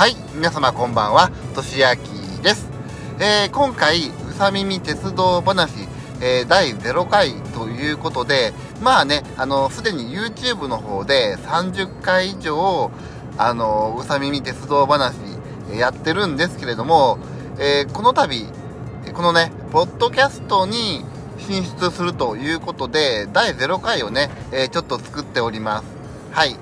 はい、皆様こんばんは、としあきです。えー今回、うさみみ鉄道話、えー第0回ということで、まあね、あの、すでに YouTube の方で30回以上、あの、うさみみ鉄道話、えーやってるんですけれども、えーこの度、このね、ポッドキャストに進出するということで、第0回をね、えーちょっと作っております。はい。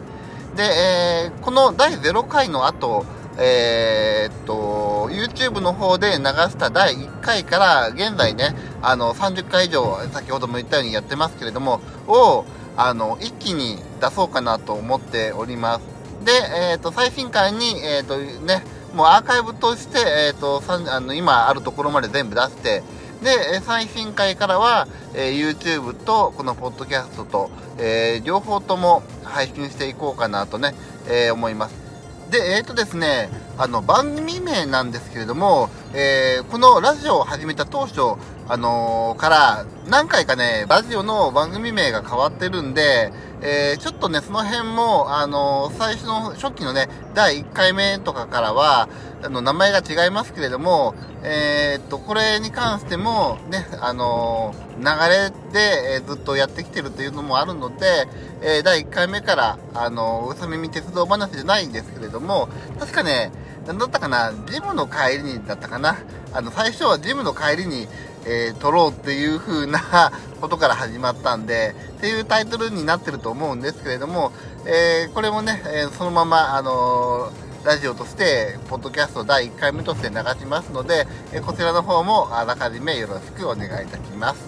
で、えーこの第0回の後、えーっと、YouTube の方で流した第1回から、現在ね、あの、30回以上、先ほども言ったようにやってますけれども、を、あの、一気に出そうかなと思っております。で、えーっと、最新回に、えーっと、ね、もうアーカイブとして、えっと、あの、今あるところまで全部出して、で、最新回からは、えー YouTube とこのポッドキャストと、えー両方とも配信していこうかなとね、えー思います。で、えーとですね、あの、番組名なんですけれども、えーこのラジオを始めた当初、あのーから、何回かね、ラジオの番組名が変わってるんで、えーちょっとね、その辺も、あの最初の初期のね、第1回目とかからは、あの、名前が違いますけれども、えっと、これに関しても、ね、あの流れで、えずっとやってきてるというのもあるので、え第1回目から、あのーうさみみ鉄道話じゃないんですけれども、確かね、なんだったかな、ジムの帰りにだったかな？あの、最初はジムの帰りに、えー撮ろうっていう風な ことから始まったんで、っていうタイトルになってると思うんですけれども、えーこれもね、えーそのまま、あのラジオとして、ポッドキャスト第1回目として流しますので、えこちらの方もあらかじめよろしくお願いいたします。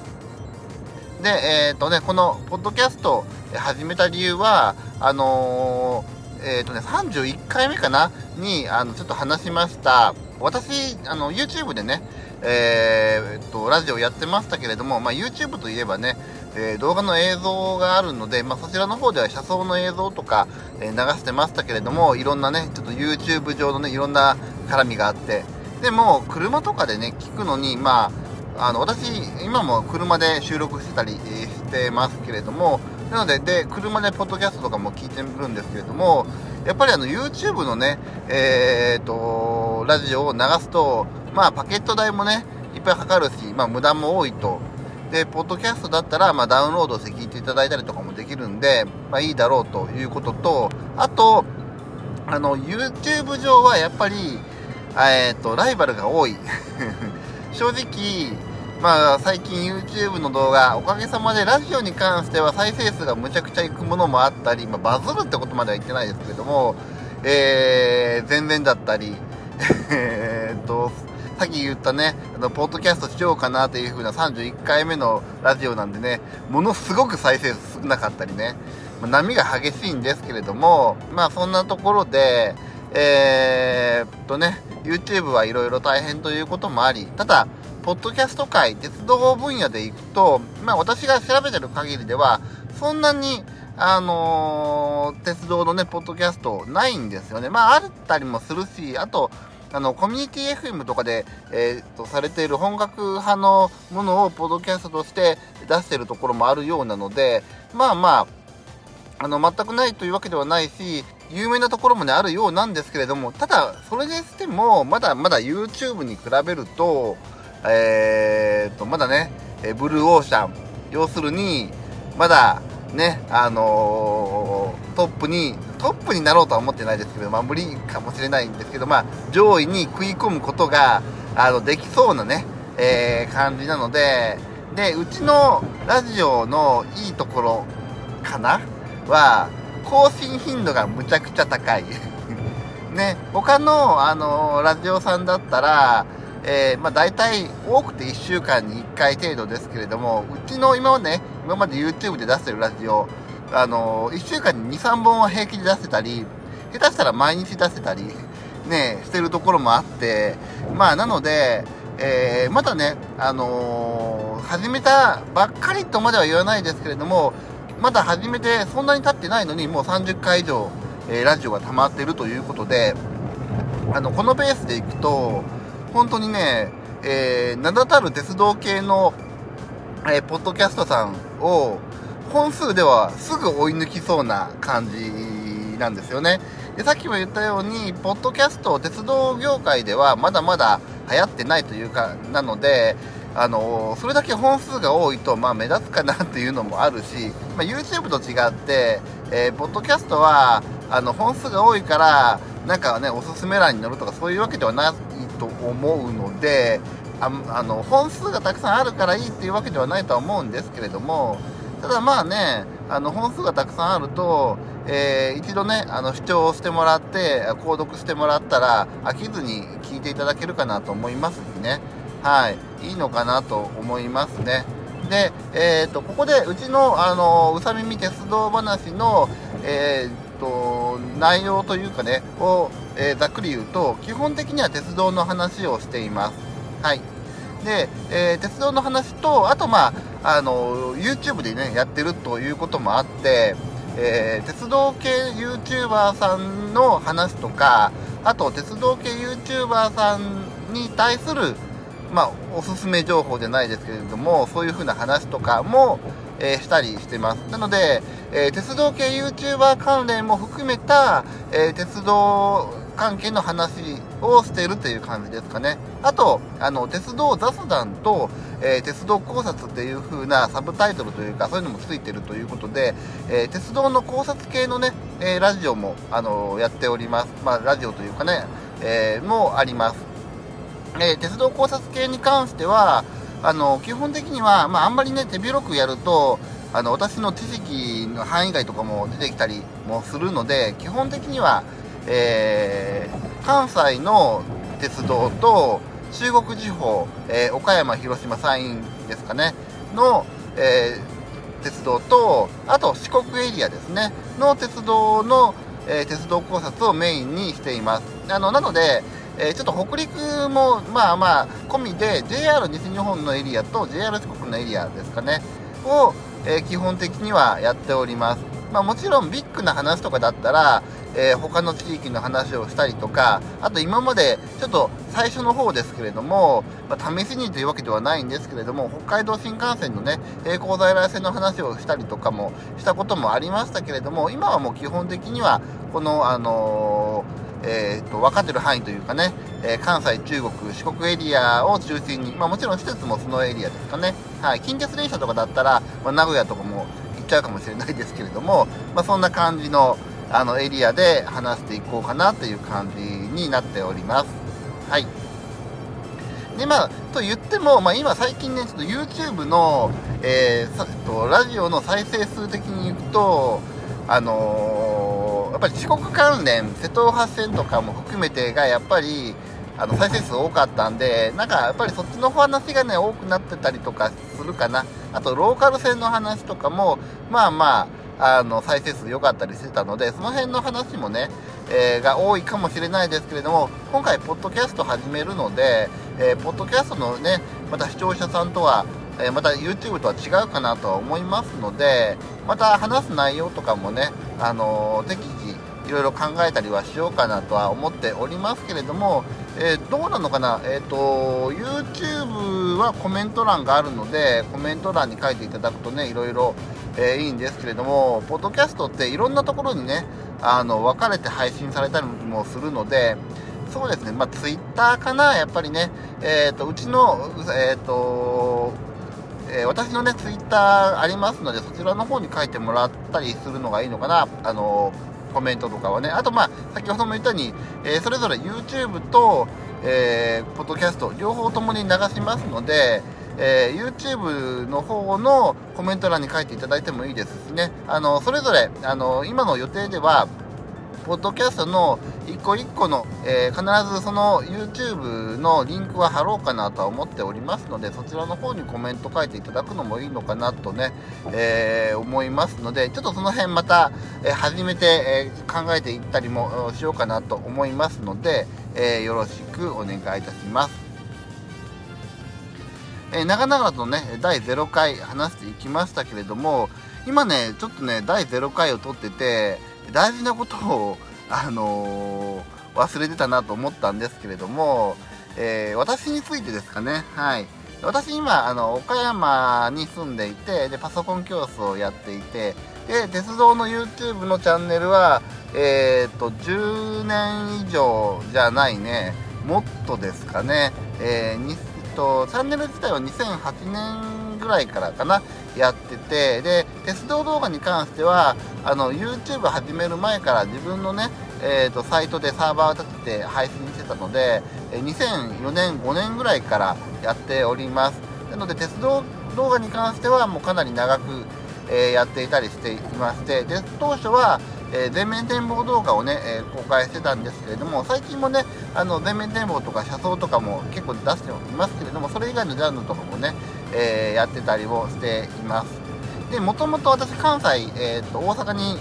で、えっ、とね、このポッドキャスト始めた理由は、あのーえっ、とね、31回目かな？に、あの、ちょっと話しました。私、あの、YouTube でね、えーっと、ラジオやってましたけれども、まあ、YouTube といえばね、えー動画の映像があるので、まあ、そちらの方では車窓の映像とか、えー流してましたけれども、いろんなね、ちょっと YouTube 上のね、いろんな絡みがあって、でも、車とかでね、聞くのに、まあ、あの、私、今も車で収録してたり、してますけれども、なので、で、車でポッドキャストとかも聞いてるんですけれども、やっぱりあの、YouTube のね、えーっと、ラジオを流すと、まあ、パケット代もね、いっぱいかかるし、まあ、無駄も多いと。で、ポッドキャストだったら、まあ、ダウンロードして聞いていただいたりとかもできるんで、まあ、いいだろうということと、あと、あの、YouTube 上はやっぱり、えーっと、ライバルが多い。正直、まあ、最近 YouTube の動画、おかげさまでラジオに関しては再生数がむちゃくちゃいくものもあったり、まあ、バズるってことまでは言ってないですけども、えー、全然だったり、えーっと、さっき言ったね、あの、ポッドキャストしようかなという風な31回目のラジオなんでね、ものすごく再生数少なかったりね、まあ波が激しいんですけれども、まあそんなところで、えーっとね、YouTube はいろいろ大変ということもあり、ただ、ポッドキャスト界、鉄道分野でいくと、まあ私が調べてる限りでは、そんなに、あのー鉄道のね、ポッドキャストないんですよね。まああったりもするし、あと、あの、コミュニティ FM とかで、えー、と、されている本格派のものをポッドキャストとして出しているところもあるようなので、まあまあ、あの、全くないというわけではないし、有名なところもね、あるようなんですけれども、ただ、それにしても、まだまだ YouTube に比べると、えー、と、まだね、ブルーオーシャン、要するに、まだ、ね、あのートップに、トップになろうとは思ってないですけど、まあ無理かもしれないんですけど、まあ上位に食い込むことが、あの、できそうなね、えー感じなので、で、うちのラジオのいいところかな？は、更新頻度がむちゃくちゃ高い。ね、他の、あのラジオさんだったら、えー、まあ大体多くて1週間に1回程度ですけれども、うちの今までね、今まで YouTube で出してるラジオ、あの1週間に2、3本は平気で出せたり、下手したら毎日出せたり、ね、してるところもあって、まあなので、えーまだね、あのー始めたばっかりとまでは言わないですけれども、まだ始めてそんなに経ってないのに、もう30回以上、えーラジオが溜まってるということで、あの、このペースでいくと、本当にね、えー名だたる鉄道系の、えーポッドキャストさんを、本数ではすぐ追い抜きそうな感じなんですよね。でさっきも言ったようにポッドキャスト鉄道業界ではまだまだ流行ってないというかなのであのそれだけ本数が多いと、まあ、目立つかなっていうのもあるし、まあ、YouTube と違って、えー、ポッドキャストはあの本数が多いからなんかねおすすめ欄に載るとかそういうわけではないと思うのでああの本数がたくさんあるからいいっていうわけではないとは思うんですけれどもただまあねあの本数がたくさんあると、えー、一度ねあの視聴してもらって購読してもらったら飽きずに聞いていただけるかなと思いますしね。はい。いいのかなと思いますね。で、えーと、ここでうちのあのうさみみ鉄道話の、えーと、内容というかねを、えー、ざっくり言うと基本的には鉄道の話をしています。はい。で、えー、鉄道の話とあとまああの YouTube でねやってるということもあってえー、鉄道系 YouTuber さんの話とかあと鉄道系 YouTuber さんに対するまあ、おすすめ情報じゃないですけれども、そういう風な話とかも、えー、したりしてます。なので、えー、鉄道系 YouTuber 関連も含めた、えー、鉄道関係の話をしているという感じですかね。あと、あの、鉄道雑談と、え鉄道考察っていう風なサブタイトルというか、そういうのもついてるということで、え鉄道の考察系のね、えラジオも、あのやっております。まあ、ラジオというかね、えもあります。え、鉄道考察系に関しては、あの、基本的には、まあ、あんまりね、手広くやると、あの、私の知識の範囲外とかも出てきたりもするので、基本的には、えー、関西の鉄道と、中国地方、えー、岡山、広島、山陰ですかね、の、えー、鉄道と、あと四国エリアですね、の鉄道の、えー、鉄道考察をメインにしています。あの、なので、えー、ちょっと北陸もまあまあ込みで JR 西日本のエリアと JR 四国のエリアですかねを、えー、基本的にはやっております。まあ、もちろんビッグな話とかだったら、えー、他の地域の話をしたりとか、あと今までちょっと最初の方ですけれども、まあ、試しにというわけではないんですけれども、北海道新幹線のね、並行在来線の話をしたりとかもしたこともありましたけれども、今はもう基本的には、この、あのーえーと、分かってる範囲というかね、えー、関西、中国、四国エリアを中心に、まあ、もちろん施設もそのエリアですかね、はい、近鉄電車とかだったら、まあ、名古屋とかも行っちゃうかもしれないですけれども、まあ、そんな感じのあのエリアで話していこうかなという感じになっております。はい。で、まあ、と言っても、まあ、今最近ね、ちょっと YouTube の、えー、とラジオの再生数的に言うと、あのーやっぱり四国関連、瀬戸大橋線とかも含めてが、やっぱり、あの、再生数多かったんで、なんか、やっぱりそっちの話がね、多くなってたりとかするかな。あと、ローカル線の話とかも、まあまあ、あの、再生数良かったりしてたので、その辺の話もね、えー、が多いかもしれないですけれども、今回、ポッドキャスト始めるので、えー、ポッドキャストのね、また視聴者さんとは、えまた YouTube とは違うかなとは思いますので、また話す内容とかもね、あの適いろいろ考えたりはしようかなとは思っておりますけれども、えー、どうなのかな、え、ー、と、YouTube はコメント欄があるので、コメント欄に書いていただくとね、いろいろ、えー、いいんですけれども、ポッドキャストっていろんなところにね、あの、分かれて配信されたりもするので、そうですね、まあ、Twitter かな、やっぱりね、えっ、と、うちの、えっ、と、えー、私のね、ツイッターありますので、そちらの方に書いてもらったりするのがいいのかな？あのー、コメントとかはね。あと、まあ、先ほども言ったように、えー、それぞれ YouTube と、えー、ポッドキャスト、両方ともに流しますので、えー、YouTube の方のコメント欄に書いていただいてもいいですしね。あの、それぞれ、あの、今の予定では、ポッドキャストの一個一個の、えー、必ずその YouTube のリンクは貼ろうかなとは思っておりますので、そちらの方にコメント書いていただくのもいいのかなとね、えー、思いますので、ちょっとその辺また、えー、初めて、え考えていったりもしようかなと思いますので、えよろしくお願いいたします。え長々とね、第0回話していきましたけれども、今ね、ちょっとね、第0回を撮ってて、大事なことを、あのー、忘れてたなと思ったんですけれども、えー、私についてですかね。はい。私今、あの、岡山に住んでいて、で、パソコン教室をやっていて、で鉄道の YouTube のチャンネルはえっ、と10年以上じゃないねもっとですかね、えー、にとチャンネル自体は2008年ぐらいからかなやってて。で鉄道動画に関してはあの YouTube 始める前から自分のね、えーと、サイトでサーバーを立てて配信してたので2004年5年ぐらいからやっております。なので鉄道動画に関してはもうかなり長く、えー、やっていたりしていましてで当初はえー、全面展望動画をね、えー、公開してたんですけれども、最近もね、あの、全面展望とか車窓とかも結構出していますけれども、それ以外のジャンルとかもね、えー、やってたりをしています。で、もともと私関西、えーと、大阪に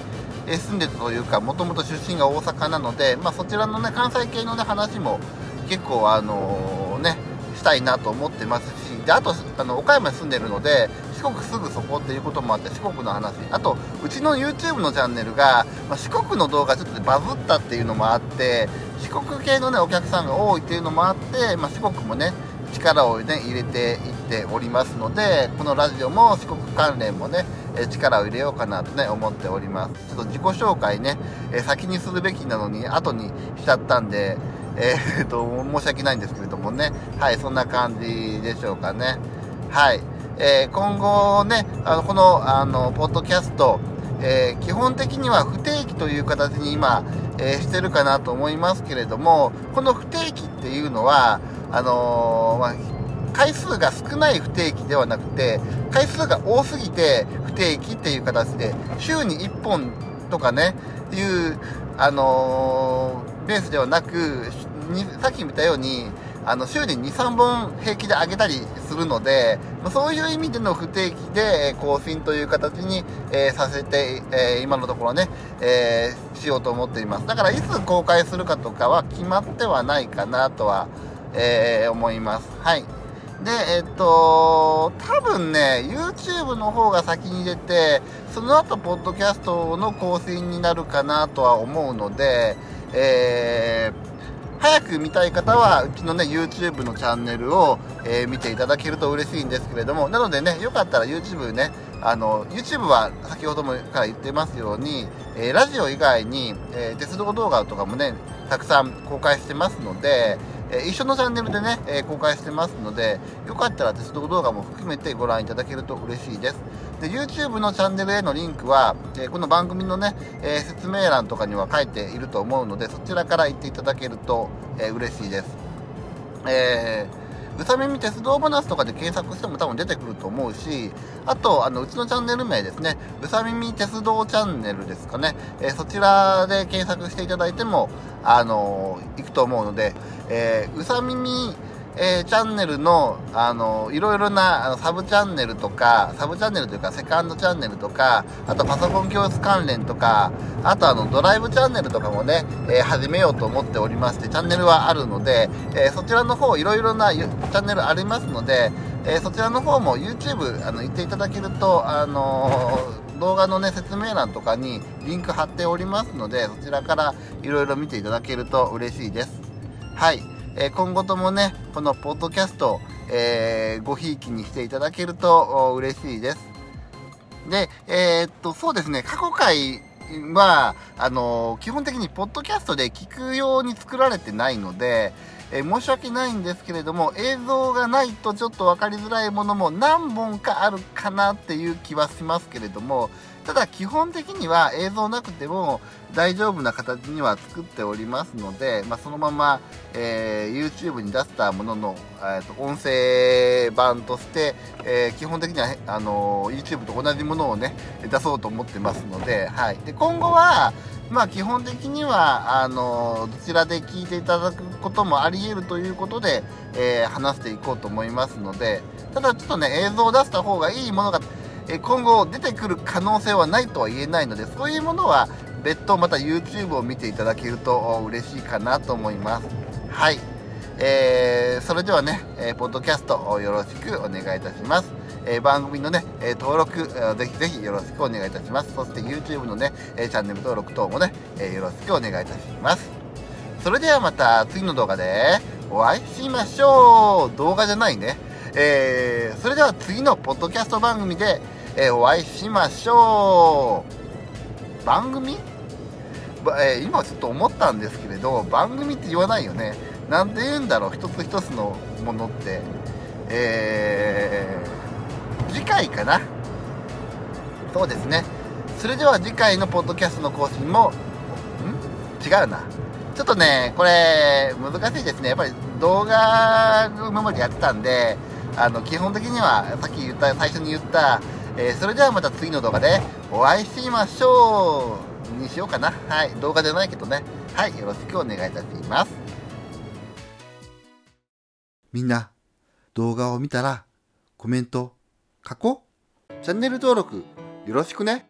住んでたというか、もともと出身が大阪なので、まあ、そちらのね、関西系のね、話も結構あのー、ね、したいなと思ってますし、で、あと、あの、岡山に住んでるので、四国すぐそこっていうこともあって、四国の話。あと、うちの YouTube のチャンネルが、まあ、四国の動画ちょっとバズったっていうのもあって、四国系のね、お客さんが多いっていうのもあって、まあ、四国もね、力をね、入れていっておりますので、このラジオも四国関連もね、力を入れようかなとね、思っております。ちょっと自己紹介ね、先にするべきなのに、後にしちゃったんで、えー、っと、申し訳ないんですけれどもね、はい、そんな感じでしょうかね。はい。えー、今後ね、あの、この、あの、ポッドキャスト、えー、基本的には不定期という形に今、え、してるかなと思いますけれども、この不定期っていうのは、あのー、まあ、回数が少ない不定期ではなくて、回数が多すぎて不定期っていう形で、週に1本とかね、いう、あのー、ベースではなく、さっき見たように、あの、週に2、3本平気で上げたりするので、そういう意味での不定期で更新という形に、えー、させて、えー、今のところね、えー、しようと思っています。だからいつ公開するかとかは決まってはないかなとは、えー、思います。はい。で、えっと、多分ね、YouTube の方が先に出て、その後、ポッドキャストの更新になるかなとは思うので、えー、早く見たい方は、うちのね、YouTube のチャンネルを、えー、見ていただけると嬉しいんですけれども、なのでね、よかったら YouTube ね、あの、YouTube は先ほどもから言ってますように、えー、ラジオ以外に、え、鉄道動画とかもね、たくさん公開してますので、え一緒のチャンネルでね、え公開してますので、よかったら鉄道動画も含めてご覧いただけると嬉しいです。で、YouTube のチャンネルへのリンクは、えこの番組のね、え説明欄とかには書いていると思うので、そちらから行っていただけると、え嬉しいです。えーうさ耳鉄道ボナスとかで検索しても多分出てくると思うし、あと、あの、うちのチャンネル名ですね、うさ耳鉄道チャンネルですかね、えー、そちらで検索していただいても、あのー、行くと思うので、えー、うさ耳えー、チャンネルの、あの、いろいろなあのサブチャンネルとか、サブチャンネルというか、セカンドチャンネルとか、あとパソコン教室関連とか、あとあの、ドライブチャンネルとかもね、えー、始めようと思っておりまして、チャンネルはあるので、えー、そちらの方、いろいろなチャンネルありますので、えそちらの方も YouTube、あの、行っていただけると、あの動画のね、説明欄とかにリンク貼っておりますので、そちらからいろいろ見ていただけると嬉しいです。はい。え今後ともね、このポッドキャスト、えー、ごひいきにしていただけると嬉しいです。で、えー、っと、そうですね、過去回は、あの基本的にポッドキャストで聞くように作られてないので、え、申し訳ないんですけれども、映像がないとちょっと分かりづらいものも何本かあるかなっていう気はしますけれども、ただ基本的には映像なくても大丈夫な形には作っておりますので、まあ、そのまま、えー、YouTube に出したものの、えー、と音声版として、えー、基本的にはあの YouTube と同じものをね出そうと思ってますので,、はい、で今後はまあ基本的にはあのどちらで聞いていただくこともあり得るということで、えー、話していこうと思いますのでただちょっとね映像を出した方がいいものが今後出てくる可能性はないとは言えないので、そういうものは別途また YouTube を見ていただけると嬉しいかなと思います。はい。えー、それではね、えー、ポッドキャストよろしくお願いいたします。えー、番組のね、え登録、ぜひぜひよろしくお願いいたします。そして YouTube のね、えチャンネル登録等もね、えよろしくお願いいたします。それではまた次の動画でお会いしましょう動画じゃないね。えー、それでは次のポッドキャスト番組で、えお会いしましょう。番組？えー今ちょっと思ったんですけれど番組って言わないよね。なんで言うんだろう一つ一つのものって。えー、次回かな？そうですね。それでは次回のポッドキャストの更新もん？違うな。ちょっとねこれ難しいですね。やっぱり動画を今までやってたんであの基本的にはさっき言った最初に言った、えーそれではまた次の動画でお会いしましょうにしようかな。はい動画じゃないけどね。はいよろしくお願いいたします。みんな動画を見たらコメント書こう。チャンネル登録よろしくね。